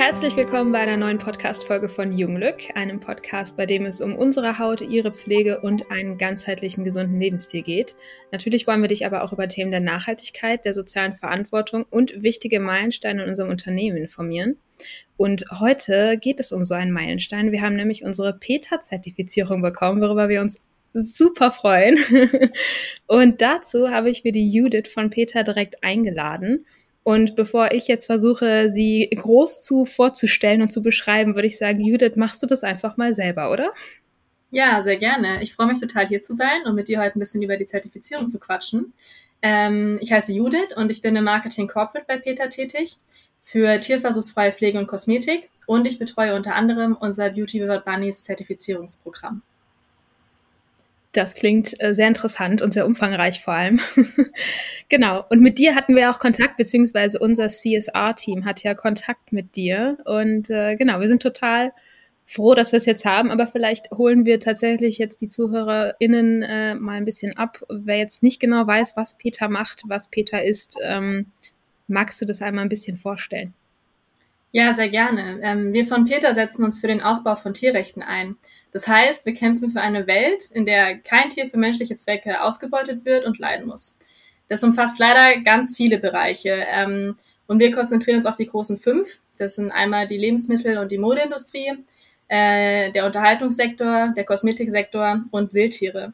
Herzlich willkommen bei einer neuen Podcast-Folge von Junglück, einem Podcast, bei dem es um unsere Haut, ihre Pflege und einen ganzheitlichen, gesunden Lebensstil geht. Natürlich wollen wir dich aber auch über Themen der Nachhaltigkeit, der sozialen Verantwortung und wichtige Meilensteine in unserem Unternehmen informieren. Und heute geht es um so einen Meilenstein. Wir haben nämlich unsere PETA-Zertifizierung bekommen, worüber wir uns super freuen. Und dazu habe ich mir die Judith von PETA direkt eingeladen. Und bevor ich jetzt versuche, sie groß zu vorzustellen und zu beschreiben, würde ich sagen, Judith, machst du das einfach mal selber, oder? Ja, sehr gerne. Ich freue mich total hier zu sein und mit dir heute ein bisschen über die Zertifizierung zu quatschen. Ähm, ich heiße Judith und ich bin im Marketing Corporate bei Peter tätig für tierversuchsfreie Pflege und Kosmetik und ich betreue unter anderem unser Beauty Without Bunnies Zertifizierungsprogramm. Das klingt äh, sehr interessant und sehr umfangreich vor allem. genau. Und mit dir hatten wir auch Kontakt, beziehungsweise unser CSR-Team hat ja Kontakt mit dir. Und äh, genau, wir sind total froh, dass wir es jetzt haben, aber vielleicht holen wir tatsächlich jetzt die ZuhörerInnen äh, mal ein bisschen ab. Wer jetzt nicht genau weiß, was Peter macht, was Peter ist, ähm, magst du das einmal ein bisschen vorstellen? Ja, sehr gerne. Ähm, wir von Peter setzen uns für den Ausbau von Tierrechten ein. Das heißt, wir kämpfen für eine Welt, in der kein Tier für menschliche Zwecke ausgebeutet wird und leiden muss. Das umfasst leider ganz viele Bereiche. Ähm, und wir konzentrieren uns auf die großen fünf. Das sind einmal die Lebensmittel- und die Modeindustrie, äh, der Unterhaltungssektor, der Kosmetiksektor und Wildtiere.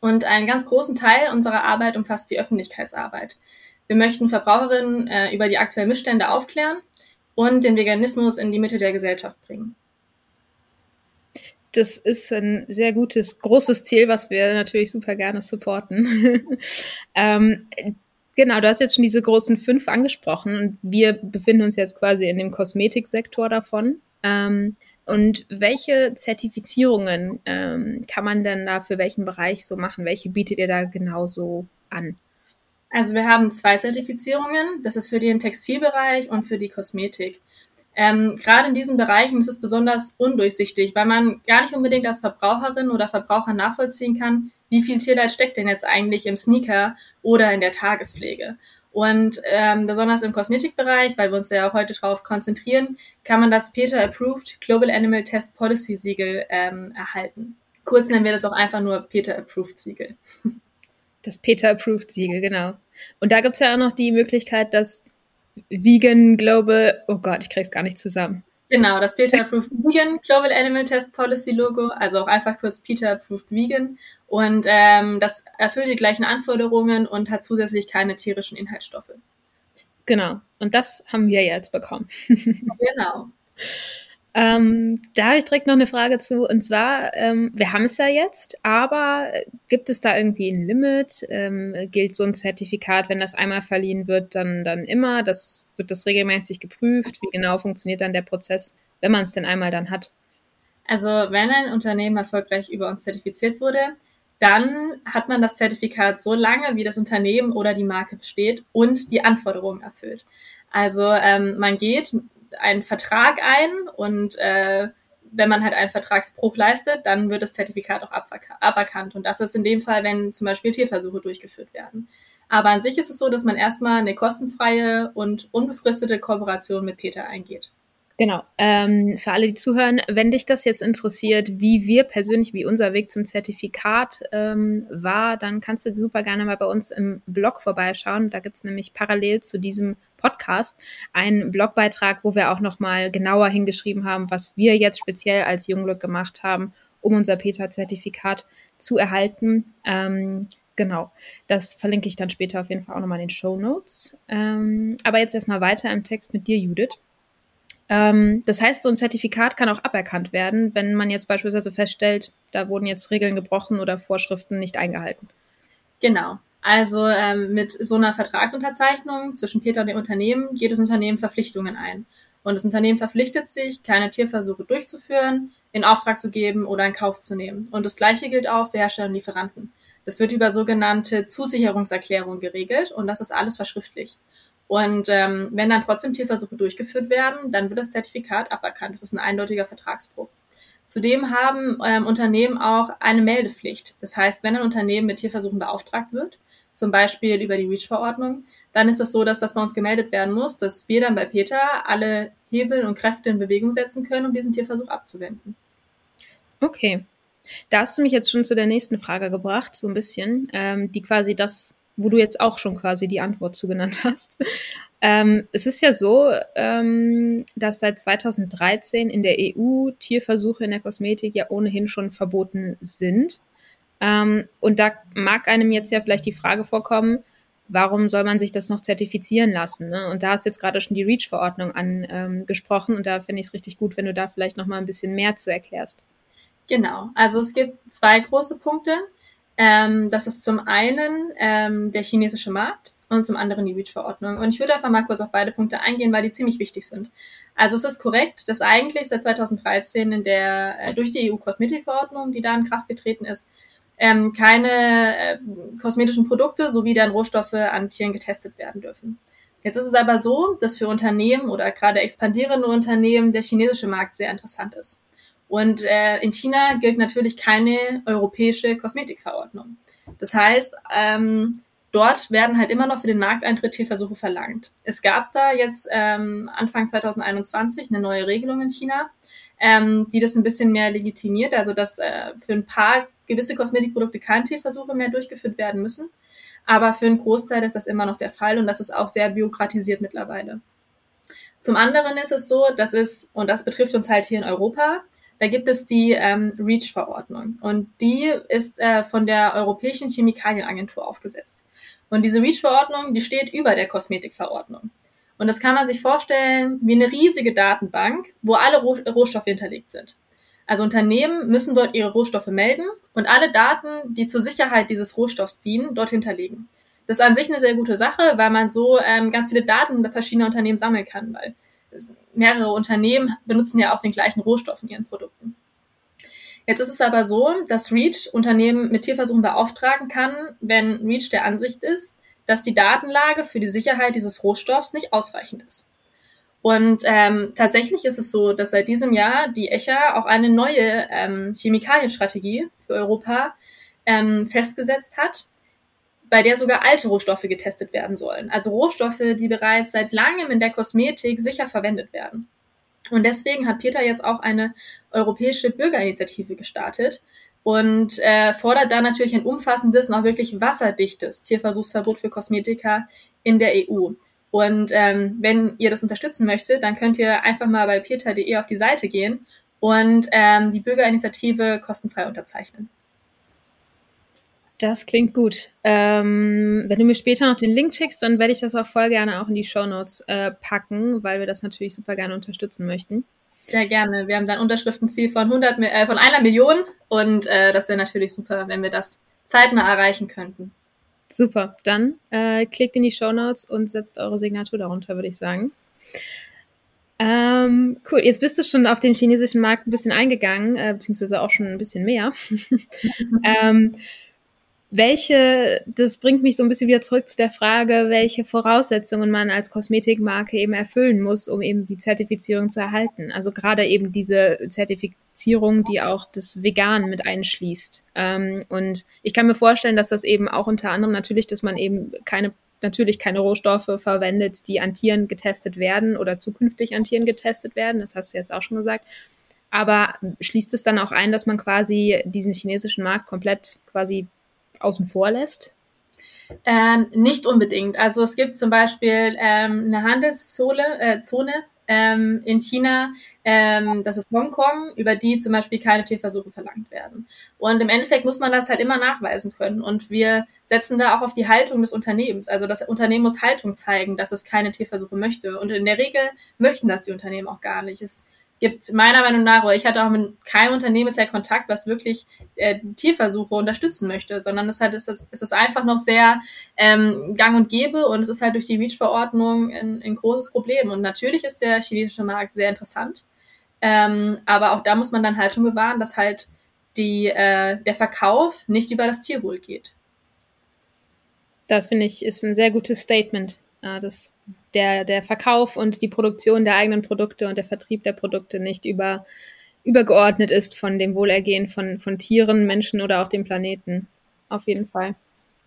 Und einen ganz großen Teil unserer Arbeit umfasst die Öffentlichkeitsarbeit. Wir möchten Verbraucherinnen äh, über die aktuellen Missstände aufklären und den Veganismus in die Mitte der Gesellschaft bringen. Das ist ein sehr gutes, großes Ziel, was wir natürlich super gerne supporten. ähm, genau, du hast jetzt schon diese großen fünf angesprochen und wir befinden uns jetzt quasi in dem Kosmetiksektor davon. Ähm, und welche Zertifizierungen ähm, kann man denn da für welchen Bereich so machen? Welche bietet ihr da genauso an? Also wir haben zwei Zertifizierungen. Das ist für den Textilbereich und für die Kosmetik. Ähm, Gerade in diesen Bereichen ist es besonders undurchsichtig, weil man gar nicht unbedingt als Verbraucherin oder Verbraucher nachvollziehen kann, wie viel Tierleid steckt denn jetzt eigentlich im Sneaker oder in der Tagespflege. Und ähm, besonders im Kosmetikbereich, weil wir uns ja auch heute darauf konzentrieren, kann man das PETA Approved Global Animal Test Policy Siegel ähm, erhalten. Kurz nennen wir das auch einfach nur PETA Approved Siegel. Das PETA Approved Siegel, genau. Und da gibt's ja auch noch die Möglichkeit, dass Vegan Global, oh Gott, ich krieg's gar nicht zusammen. Genau, das PETA Approved Vegan Global Animal Test Policy Logo, also auch einfach kurz PETA Approved Vegan. Und ähm, das erfüllt die gleichen Anforderungen und hat zusätzlich keine tierischen Inhaltsstoffe. Genau, und das haben wir jetzt bekommen. genau. Ähm, da habe ich direkt noch eine Frage zu. Und zwar, ähm, wir haben es ja jetzt, aber gibt es da irgendwie ein Limit? Ähm, gilt so ein Zertifikat, wenn das einmal verliehen wird, dann, dann immer? Das, wird das regelmäßig geprüft? Wie genau funktioniert dann der Prozess, wenn man es denn einmal dann hat? Also wenn ein Unternehmen erfolgreich über uns zertifiziert wurde, dann hat man das Zertifikat so lange, wie das Unternehmen oder die Marke besteht und die Anforderungen erfüllt. Also ähm, man geht einen Vertrag ein und äh, wenn man halt einen Vertragsbruch leistet, dann wird das Zertifikat auch aberkannt. Und das ist in dem Fall, wenn zum Beispiel Tierversuche durchgeführt werden. Aber an sich ist es so, dass man erstmal eine kostenfreie und unbefristete Kooperation mit Peter eingeht. Genau. Ähm, für alle, die zuhören, wenn dich das jetzt interessiert, wie wir persönlich, wie unser Weg zum Zertifikat ähm, war, dann kannst du super gerne mal bei uns im Blog vorbeischauen. Da gibt's nämlich parallel zu diesem Podcast einen Blogbeitrag, wo wir auch nochmal genauer hingeschrieben haben, was wir jetzt speziell als Junglück gemacht haben, um unser PETA-Zertifikat zu erhalten. Ähm, genau, das verlinke ich dann später auf jeden Fall auch nochmal in den Show Notes. Ähm, aber jetzt erstmal weiter im Text mit dir, Judith. Ähm, das heißt, so ein Zertifikat kann auch aberkannt werden, wenn man jetzt beispielsweise feststellt, da wurden jetzt Regeln gebrochen oder Vorschriften nicht eingehalten. Genau. Also ähm, mit so einer Vertragsunterzeichnung zwischen Peter und dem Unternehmen geht das Unternehmen Verpflichtungen ein. Und das Unternehmen verpflichtet sich, keine Tierversuche durchzuführen, in Auftrag zu geben oder in Kauf zu nehmen. Und das Gleiche gilt auch für Hersteller und Lieferanten. Das wird über sogenannte Zusicherungserklärungen geregelt und das ist alles verschriftlicht. Und ähm, wenn dann trotzdem Tierversuche durchgeführt werden, dann wird das Zertifikat aberkannt. Das ist ein eindeutiger Vertragsbruch. Zudem haben ähm, Unternehmen auch eine Meldepflicht. Das heißt, wenn ein Unternehmen mit Tierversuchen beauftragt wird, zum Beispiel über die REACH-Verordnung, dann ist es so, dass das bei uns gemeldet werden muss, dass wir dann bei Peter alle Hebel und Kräfte in Bewegung setzen können, um diesen Tierversuch abzuwenden. Okay. Da hast du mich jetzt schon zu der nächsten Frage gebracht, so ein bisschen, ähm, die quasi das, wo du jetzt auch schon quasi die Antwort zugenannt hast. Ähm, es ist ja so, ähm, dass seit 2013 in der EU Tierversuche in der Kosmetik ja ohnehin schon verboten sind. Ähm, und da mag einem jetzt ja vielleicht die Frage vorkommen, warum soll man sich das noch zertifizieren lassen? Ne? Und da hast jetzt gerade schon die REACH-Verordnung angesprochen ähm, und da finde ich es richtig gut, wenn du da vielleicht noch mal ein bisschen mehr zu erklärst. Genau, also es gibt zwei große Punkte. Ähm, das ist zum einen ähm, der chinesische Markt und zum anderen die REACH-Verordnung. Und ich würde einfach mal kurz auf beide Punkte eingehen, weil die ziemlich wichtig sind. Also es ist korrekt, dass eigentlich seit 2013 in der, äh, durch die EU-Kosmetikverordnung, die da in Kraft getreten ist, ähm, keine äh, kosmetischen Produkte sowie deren Rohstoffe an Tieren getestet werden dürfen. Jetzt ist es aber so, dass für Unternehmen oder gerade expandierende Unternehmen der chinesische Markt sehr interessant ist. Und äh, in China gilt natürlich keine europäische Kosmetikverordnung. Das heißt, ähm, dort werden halt immer noch für den Markteintritt Tierversuche verlangt. Es gab da jetzt ähm, Anfang 2021 eine neue Regelung in China, ähm, die das ein bisschen mehr legitimiert, also dass äh, für ein paar gewisse Kosmetikprodukte keine Tierversuche mehr durchgeführt werden müssen. Aber für einen Großteil ist das immer noch der Fall und das ist auch sehr bürokratisiert mittlerweile. Zum anderen ist es so, dass es, und das betrifft uns halt hier in Europa, da gibt es die ähm, REACH-Verordnung und die ist äh, von der Europäischen Chemikalienagentur aufgesetzt. Und diese REACH-Verordnung, die steht über der Kosmetikverordnung. Und das kann man sich vorstellen wie eine riesige Datenbank, wo alle Rohstoffe hinterlegt sind. Also Unternehmen müssen dort ihre Rohstoffe melden und alle Daten, die zur Sicherheit dieses Rohstoffs dienen, dort hinterlegen. Das ist an sich eine sehr gute Sache, weil man so ähm, ganz viele Daten verschiedener Unternehmen sammeln kann, weil mehrere Unternehmen benutzen ja auch den gleichen Rohstoff in ihren Produkten. Jetzt ist es aber so, dass REACH Unternehmen mit Tierversuchen beauftragen kann, wenn REACH der Ansicht ist, dass die Datenlage für die Sicherheit dieses Rohstoffs nicht ausreichend ist. Und ähm, tatsächlich ist es so, dass seit diesem Jahr die ECHA auch eine neue ähm, Chemikalienstrategie für Europa ähm, festgesetzt hat, bei der sogar alte Rohstoffe getestet werden sollen. Also Rohstoffe, die bereits seit langem in der Kosmetik sicher verwendet werden. Und deswegen hat Peter jetzt auch eine europäische Bürgerinitiative gestartet und äh, fordert da natürlich ein umfassendes auch wirklich wasserdichtes Tierversuchsverbot für Kosmetika in der EU. Und ähm, wenn ihr das unterstützen möchtet, dann könnt ihr einfach mal bei peter.de auf die Seite gehen und ähm, die Bürgerinitiative kostenfrei unterzeichnen. Das klingt gut. Ähm, wenn du mir später noch den Link schickst, dann werde ich das auch voll gerne auch in die Show Notes äh, packen, weil wir das natürlich super gerne unterstützen möchten. Sehr gerne. Wir haben dann Unterschriftenziel von 100, äh, von einer Million und äh, das wäre natürlich super, wenn wir das zeitnah erreichen könnten. Super. Dann äh, klickt in die Show Notes und setzt eure Signatur darunter, würde ich sagen. Ähm, cool, jetzt bist du schon auf den chinesischen Markt ein bisschen eingegangen, äh, beziehungsweise auch schon ein bisschen mehr. ähm, welche, das bringt mich so ein bisschen wieder zurück zu der Frage, welche Voraussetzungen man als Kosmetikmarke eben erfüllen muss, um eben die Zertifizierung zu erhalten. Also gerade eben diese Zertifizierung, die auch das Vegan mit einschließt. Ähm, und ich kann mir vorstellen, dass das eben auch unter anderem natürlich, dass man eben keine natürlich keine Rohstoffe verwendet, die an Tieren getestet werden oder zukünftig an Tieren getestet werden. Das hast du jetzt auch schon gesagt. Aber schließt es dann auch ein, dass man quasi diesen chinesischen Markt komplett quasi außen vor lässt? Ähm, nicht unbedingt. Also es gibt zum Beispiel ähm, eine Handelszone äh, Zone, ähm, in China, ähm, das ist Hongkong, über die zum Beispiel keine Tierversuche verlangt werden. Und im Endeffekt muss man das halt immer nachweisen können. Und wir setzen da auch auf die Haltung des Unternehmens. Also das Unternehmen muss Haltung zeigen, dass es keine Tierversuche möchte. Und in der Regel möchten das die Unternehmen auch gar nicht. Es gibt meiner Meinung nach, oder ich hatte auch mit keinem Unternehmen bisher Kontakt, was wirklich äh, Tierversuche unterstützen möchte, sondern es, hat, es, ist, es ist einfach noch sehr ähm, gang und gäbe und es ist halt durch die REACH-Verordnung ein, ein großes Problem. Und natürlich ist der chinesische Markt sehr interessant, ähm, aber auch da muss man dann Haltung bewahren, dass halt die, äh, der Verkauf nicht über das Tierwohl geht. Das finde ich ist ein sehr gutes Statement. Äh, das der, der Verkauf und die Produktion der eigenen Produkte und der Vertrieb der Produkte nicht über, übergeordnet ist von dem Wohlergehen von, von Tieren, Menschen oder auch dem Planeten. Auf jeden Fall.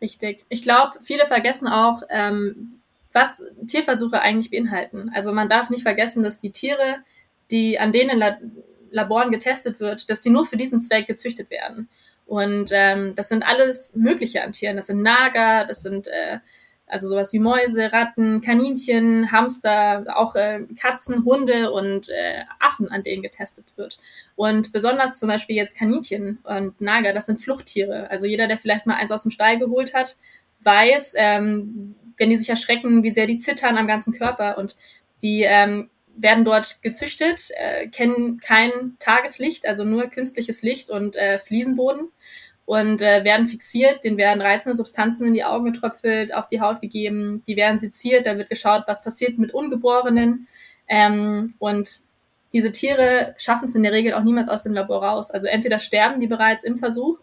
Richtig. Ich glaube, viele vergessen auch, ähm, was Tierversuche eigentlich beinhalten. Also man darf nicht vergessen, dass die Tiere, die an denen La Laboren getestet wird, dass die nur für diesen Zweck gezüchtet werden. Und ähm, das sind alles Mögliche an Tieren. Das sind Nager, das sind äh, also sowas wie Mäuse, Ratten, Kaninchen, Hamster, auch äh, Katzen, Hunde und äh, Affen, an denen getestet wird. Und besonders zum Beispiel jetzt Kaninchen und Nager, das sind Fluchttiere. Also jeder, der vielleicht mal eins aus dem Stall geholt hat, weiß, ähm, wenn die sich erschrecken, wie sehr die zittern am ganzen Körper und die ähm, werden dort gezüchtet, äh, kennen kein Tageslicht, also nur künstliches Licht und äh, Fliesenboden und äh, werden fixiert, denen werden reizende Substanzen in die Augen getröpfelt, auf die Haut gegeben, die werden seziert, da wird geschaut, was passiert mit Ungeborenen ähm, und diese Tiere schaffen es in der Regel auch niemals aus dem Labor raus. Also entweder sterben die bereits im Versuch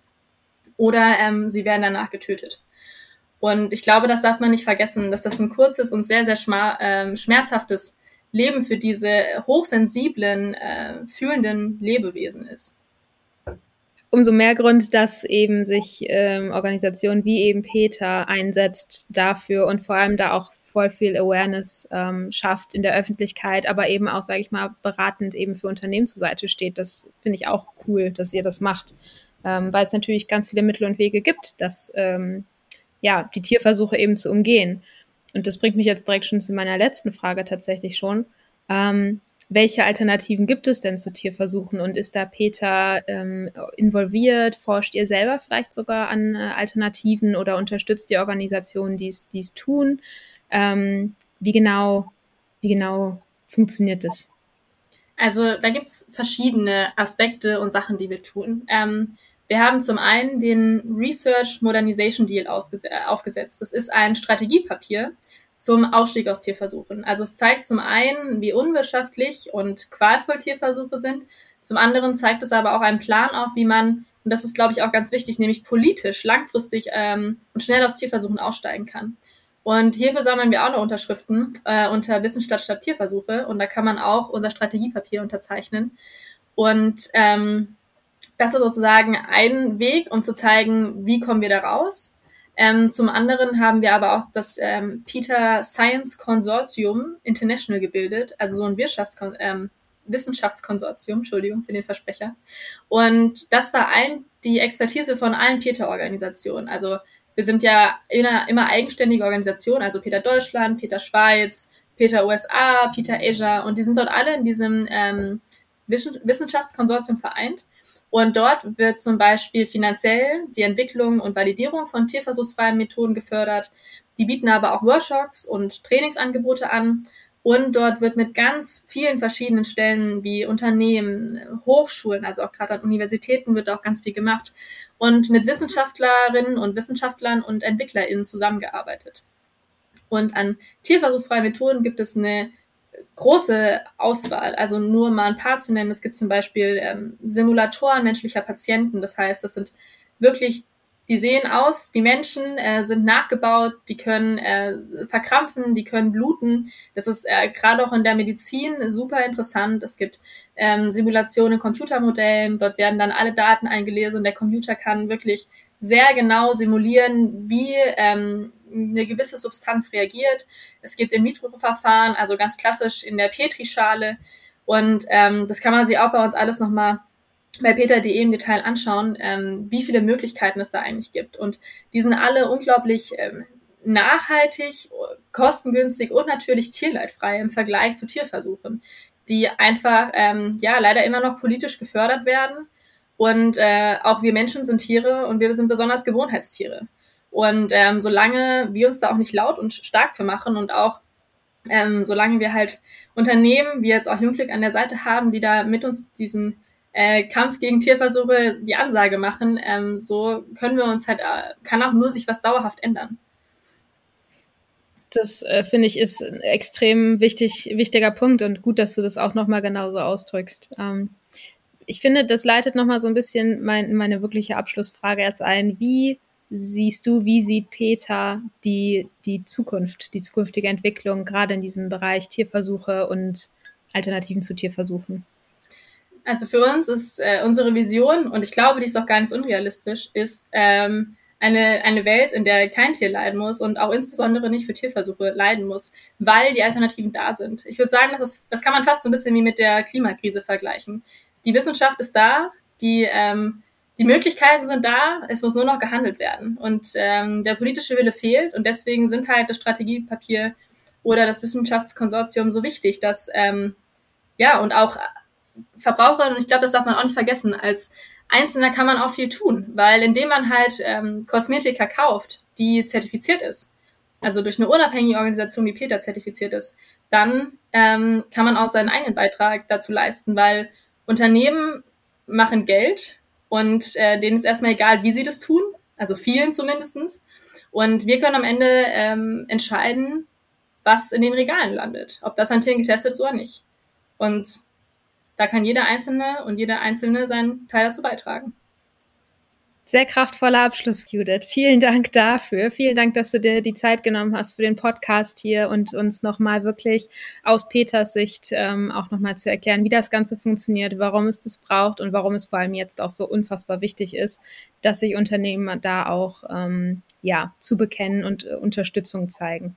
oder ähm, sie werden danach getötet. Und ich glaube, das darf man nicht vergessen, dass das ein kurzes und sehr, sehr ähm, schmerzhaftes Leben für diese hochsensiblen, äh, fühlenden Lebewesen ist. Umso mehr Grund, dass eben sich ähm, Organisationen wie eben Peter einsetzt dafür und vor allem da auch voll viel Awareness ähm, schafft in der Öffentlichkeit, aber eben auch, sage ich mal, beratend eben für Unternehmen zur Seite steht. Das finde ich auch cool, dass ihr das macht, ähm, weil es natürlich ganz viele Mittel und Wege gibt, dass ähm, ja die Tierversuche eben zu umgehen. Und das bringt mich jetzt direkt schon zu meiner letzten Frage tatsächlich schon. Ähm, welche Alternativen gibt es denn zu Tierversuchen und ist da Peter ähm, involviert? Forscht ihr selber vielleicht sogar an äh, Alternativen oder unterstützt die Organisationen, die es tun? Ähm, wie genau, wie genau funktioniert das? Also da gibt's verschiedene Aspekte und Sachen, die wir tun. Ähm, wir haben zum einen den Research Modernization Deal aufgesetzt. Das ist ein Strategiepapier zum Ausstieg aus Tierversuchen. Also es zeigt zum einen, wie unwirtschaftlich und qualvoll Tierversuche sind. Zum anderen zeigt es aber auch einen Plan auf, wie man, und das ist, glaube ich, auch ganz wichtig, nämlich politisch langfristig ähm, und schnell aus Tierversuchen aussteigen kann. Und hierfür sammeln wir auch noch Unterschriften äh, unter Wissenschaft statt Tierversuche und da kann man auch unser Strategiepapier unterzeichnen. Und ähm, das ist sozusagen ein Weg, um zu zeigen, wie kommen wir da raus. Ähm, zum anderen haben wir aber auch das ähm, Peter Science Consortium International gebildet, also so ein Wirtschaftskon ähm, Wissenschaftskonsortium, Entschuldigung für den Versprecher. Und das war ein, die Expertise von allen Peter-Organisationen. Also wir sind ja immer, immer eigenständige Organisationen, also Peter Deutschland, Peter Schweiz, Peter USA, Peter Asia und die sind dort alle in diesem ähm, Wissenschaftskonsortium vereint. Und dort wird zum Beispiel finanziell die Entwicklung und Validierung von tierversuchsfreien Methoden gefördert. Die bieten aber auch Workshops und Trainingsangebote an. Und dort wird mit ganz vielen verschiedenen Stellen wie Unternehmen, Hochschulen, also auch gerade an Universitäten wird auch ganz viel gemacht und mit Wissenschaftlerinnen und Wissenschaftlern und EntwicklerInnen zusammengearbeitet. Und an tierversuchsfreien Methoden gibt es eine große Auswahl. Also nur mal ein paar zu nennen. Es gibt zum Beispiel ähm, Simulatoren menschlicher Patienten. Das heißt, das sind wirklich, die sehen aus wie Menschen, äh, sind nachgebaut, die können äh, verkrampfen, die können bluten. Das ist äh, gerade auch in der Medizin super interessant. Es gibt ähm, Simulationen in Computermodellen. Dort werden dann alle Daten eingelesen und der Computer kann wirklich sehr genau simulieren, wie ähm, eine gewisse Substanz reagiert. Es gibt In-vitro-Verfahren, also ganz klassisch in der Petrischale. Und ähm, das kann man sich auch bei uns alles nochmal bei peter.de im Detail anschauen, ähm, wie viele Möglichkeiten es da eigentlich gibt. Und die sind alle unglaublich ähm, nachhaltig, kostengünstig und natürlich tierleidfrei im Vergleich zu Tierversuchen, die einfach ähm, ja leider immer noch politisch gefördert werden. Und äh, auch wir Menschen sind Tiere und wir sind besonders Gewohnheitstiere. Und ähm, solange wir uns da auch nicht laut und stark für machen und auch ähm, solange wir halt Unternehmen wie jetzt auch Jungglück an der Seite haben, die da mit uns diesen äh, Kampf gegen Tierversuche die Ansage machen, ähm, so können wir uns halt, äh, kann auch nur sich was dauerhaft ändern. Das äh, finde ich ist ein extrem wichtig, wichtiger Punkt und gut, dass du das auch nochmal genauso ausdrückst. Ähm, ich finde, das leitet nochmal so ein bisschen mein, meine wirkliche Abschlussfrage jetzt ein. Wie siehst du, wie sieht Peter die, die Zukunft, die zukünftige Entwicklung, gerade in diesem Bereich Tierversuche und Alternativen zu Tierversuchen? Also für uns ist äh, unsere Vision, und ich glaube, die ist auch gar nicht unrealistisch, ist ähm, eine, eine Welt, in der kein Tier leiden muss und auch insbesondere nicht für Tierversuche leiden muss, weil die Alternativen da sind. Ich würde sagen, das, ist, das kann man fast so ein bisschen wie mit der Klimakrise vergleichen. Die Wissenschaft ist da, die, ähm, die Möglichkeiten sind da, es muss nur noch gehandelt werden. Und ähm, der politische Wille fehlt und deswegen sind halt das Strategiepapier oder das Wissenschaftskonsortium so wichtig, dass ähm, ja und auch Verbraucher, und ich glaube, das darf man auch nicht vergessen, als Einzelner kann man auch viel tun, weil indem man halt ähm, Kosmetika kauft, die zertifiziert ist, also durch eine unabhängige Organisation wie Peter zertifiziert ist, dann ähm, kann man auch seinen eigenen Beitrag dazu leisten, weil Unternehmen machen Geld und äh, denen ist erstmal egal, wie sie das tun, also vielen zumindestens. Und wir können am Ende ähm, entscheiden, was in den Regalen landet, ob das an Tieren getestet ist oder nicht. Und da kann jeder Einzelne und jeder Einzelne seinen Teil dazu beitragen. Sehr kraftvoller Abschluss, Judith. Vielen Dank dafür. Vielen Dank, dass du dir die Zeit genommen hast für den Podcast hier und uns nochmal wirklich aus Peters Sicht ähm, auch nochmal zu erklären, wie das Ganze funktioniert, warum es das braucht und warum es vor allem jetzt auch so unfassbar wichtig ist, dass sich Unternehmen da auch ähm, ja, zu bekennen und äh, Unterstützung zeigen.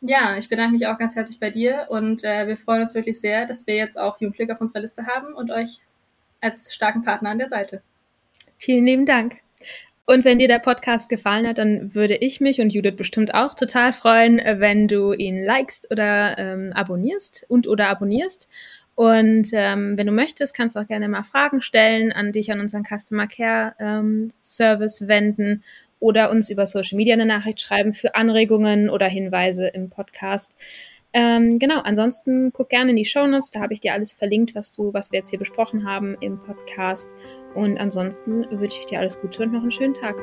Ja, ich bedanke mich auch ganz herzlich bei dir und äh, wir freuen uns wirklich sehr, dass wir jetzt auch Jugendglück auf unserer Liste haben und euch als starken Partner an der Seite. Vielen lieben Dank. Und wenn dir der Podcast gefallen hat, dann würde ich mich und Judith bestimmt auch total freuen, wenn du ihn likest oder ähm, abonnierst und oder abonnierst. Und ähm, wenn du möchtest, kannst du auch gerne mal Fragen stellen, an dich an unseren Customer Care ähm, Service wenden oder uns über Social Media eine Nachricht schreiben für Anregungen oder Hinweise im Podcast. Ähm, genau, ansonsten guck gerne in die Show Notes, da habe ich dir alles verlinkt, was du, was wir jetzt hier besprochen haben im Podcast. Und ansonsten wünsche ich dir alles Gute und noch einen schönen Tag.